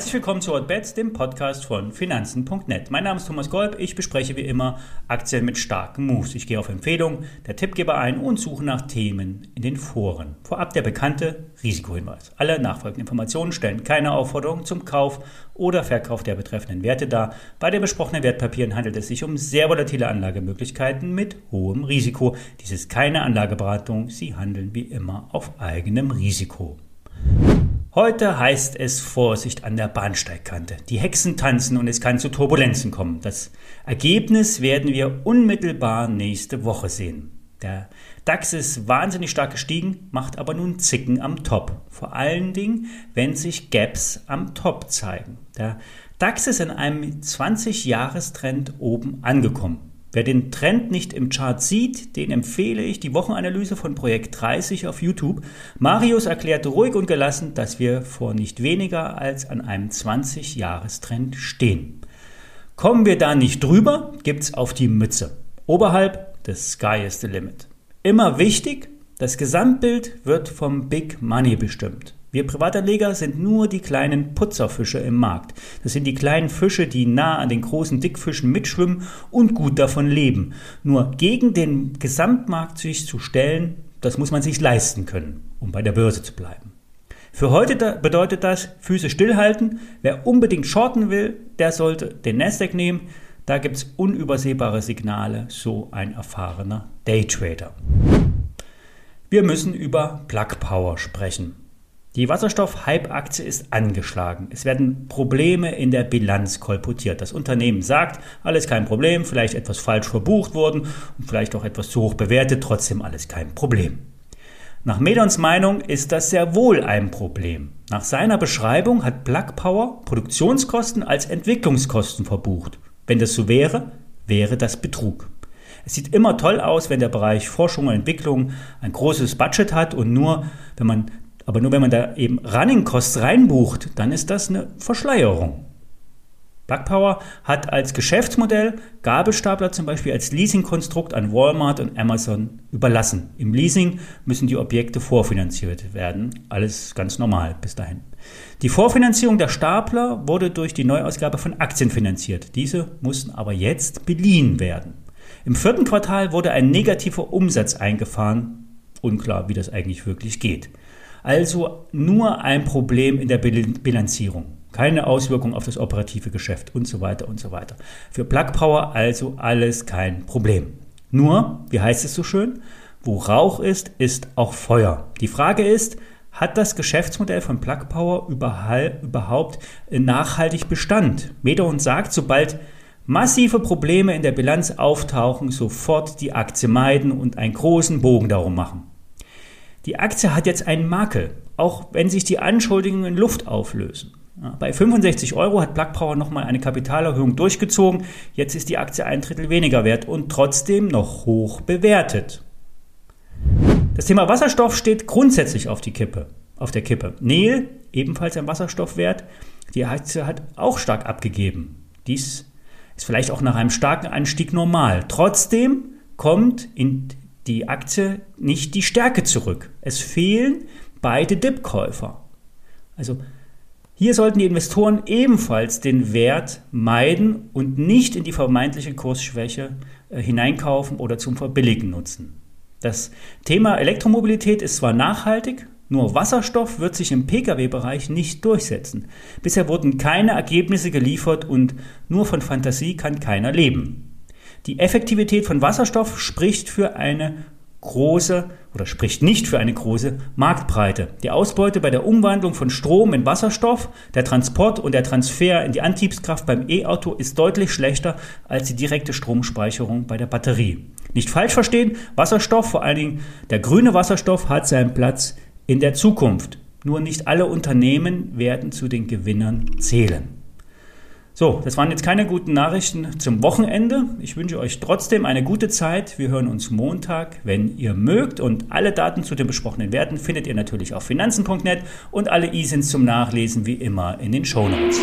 Herzlich willkommen zu Hotbets, dem Podcast von Finanzen.net. Mein Name ist Thomas Golb. Ich bespreche wie immer Aktien mit starken Moves. Ich gehe auf Empfehlung der Tippgeber ein und suche nach Themen in den Foren. Vorab der bekannte Risikohinweis. Alle nachfolgenden Informationen stellen keine Aufforderung zum Kauf oder Verkauf der betreffenden Werte dar. Bei den besprochenen Wertpapieren handelt es sich um sehr volatile Anlagemöglichkeiten mit hohem Risiko. Dies ist keine Anlageberatung. Sie handeln wie immer auf eigenem Risiko. Heute heißt es Vorsicht an der Bahnsteigkante. Die Hexen tanzen und es kann zu Turbulenzen kommen. Das Ergebnis werden wir unmittelbar nächste Woche sehen. Der DAX ist wahnsinnig stark gestiegen, macht aber nun Zicken am Top. Vor allen Dingen, wenn sich Gaps am Top zeigen. Der DAX ist in einem 20-Jahres-Trend oben angekommen. Wer den Trend nicht im Chart sieht, den empfehle ich die Wochenanalyse von Projekt 30 auf YouTube. Marius erklärte ruhig und gelassen, dass wir vor nicht weniger als an einem 20-Jahres-Trend stehen. Kommen wir da nicht drüber, gibt's auf die Mütze. Oberhalb des Sky is the limit. Immer wichtig, das Gesamtbild wird vom Big Money bestimmt. Wir Privatanleger sind nur die kleinen Putzerfische im Markt. Das sind die kleinen Fische, die nah an den großen Dickfischen mitschwimmen und gut davon leben. Nur gegen den Gesamtmarkt sich zu stellen, das muss man sich leisten können, um bei der Börse zu bleiben. Für heute bedeutet das Füße stillhalten. Wer unbedingt shorten will, der sollte den Nasdaq nehmen. Da gibt es unübersehbare Signale, so ein erfahrener Daytrader. Wir müssen über Plug Power sprechen. Die Wasserstoff-Hype-Aktie ist angeschlagen. Es werden Probleme in der Bilanz kolportiert. Das Unternehmen sagt, alles kein Problem, vielleicht etwas falsch verbucht worden und vielleicht auch etwas zu hoch bewertet, trotzdem alles kein Problem. Nach Medons Meinung ist das sehr wohl ein Problem. Nach seiner Beschreibung hat Plug Power Produktionskosten als Entwicklungskosten verbucht. Wenn das so wäre, wäre das Betrug. Es sieht immer toll aus, wenn der Bereich Forschung und Entwicklung ein großes Budget hat und nur, wenn man aber nur wenn man da eben Running Costs reinbucht, dann ist das eine Verschleierung. Plug Power hat als Geschäftsmodell Gabelstapler zum Beispiel als Leasingkonstrukt an Walmart und Amazon überlassen. Im Leasing müssen die Objekte vorfinanziert werden. Alles ganz normal bis dahin. Die Vorfinanzierung der Stapler wurde durch die Neuausgabe von Aktien finanziert. Diese mussten aber jetzt beliehen werden. Im vierten Quartal wurde ein negativer Umsatz eingefahren. Unklar, wie das eigentlich wirklich geht. Also nur ein Problem in der Bilanzierung. Keine Auswirkung auf das operative Geschäft und so weiter und so weiter. Für Plug Power also alles kein Problem. Nur, wie heißt es so schön, wo Rauch ist, ist auch Feuer. Die Frage ist, hat das Geschäftsmodell von Plug Power überhaupt nachhaltig Bestand? Medon sagt, sobald massive Probleme in der Bilanz auftauchen, sofort die Aktie meiden und einen großen Bogen darum machen. Die Aktie hat jetzt einen Makel, auch wenn sich die Anschuldigungen in Luft auflösen. bei 65 Euro hat Plug Power nochmal eine Kapitalerhöhung durchgezogen. Jetzt ist die Aktie ein Drittel weniger wert und trotzdem noch hoch bewertet. Das Thema Wasserstoff steht grundsätzlich auf, die Kippe, auf der Kippe. Neil, ebenfalls ein Wasserstoffwert, die Aktie hat auch stark abgegeben. Dies ist vielleicht auch nach einem starken Anstieg normal. Trotzdem kommt in die Aktie nicht die Stärke zurück. Es fehlen beide Dip-Käufer. Also hier sollten die Investoren ebenfalls den Wert meiden und nicht in die vermeintliche Kursschwäche äh, hineinkaufen oder zum Verbilligen nutzen. Das Thema Elektromobilität ist zwar nachhaltig, nur Wasserstoff wird sich im Pkw-Bereich nicht durchsetzen. Bisher wurden keine Ergebnisse geliefert und nur von Fantasie kann keiner leben. Die Effektivität von Wasserstoff spricht für eine große oder spricht nicht für eine große Marktbreite. Die Ausbeute bei der Umwandlung von Strom in Wasserstoff, der Transport und der Transfer in die Antriebskraft beim E-Auto ist deutlich schlechter als die direkte Stromspeicherung bei der Batterie. Nicht falsch verstehen, Wasserstoff, vor allen Dingen der grüne Wasserstoff, hat seinen Platz in der Zukunft. Nur nicht alle Unternehmen werden zu den Gewinnern zählen. So, das waren jetzt keine guten Nachrichten zum Wochenende. Ich wünsche euch trotzdem eine gute Zeit. Wir hören uns Montag, wenn ihr mögt. Und alle Daten zu den besprochenen Werten findet ihr natürlich auf finanzen.net und alle E-Sins zum Nachlesen wie immer in den Show Notes.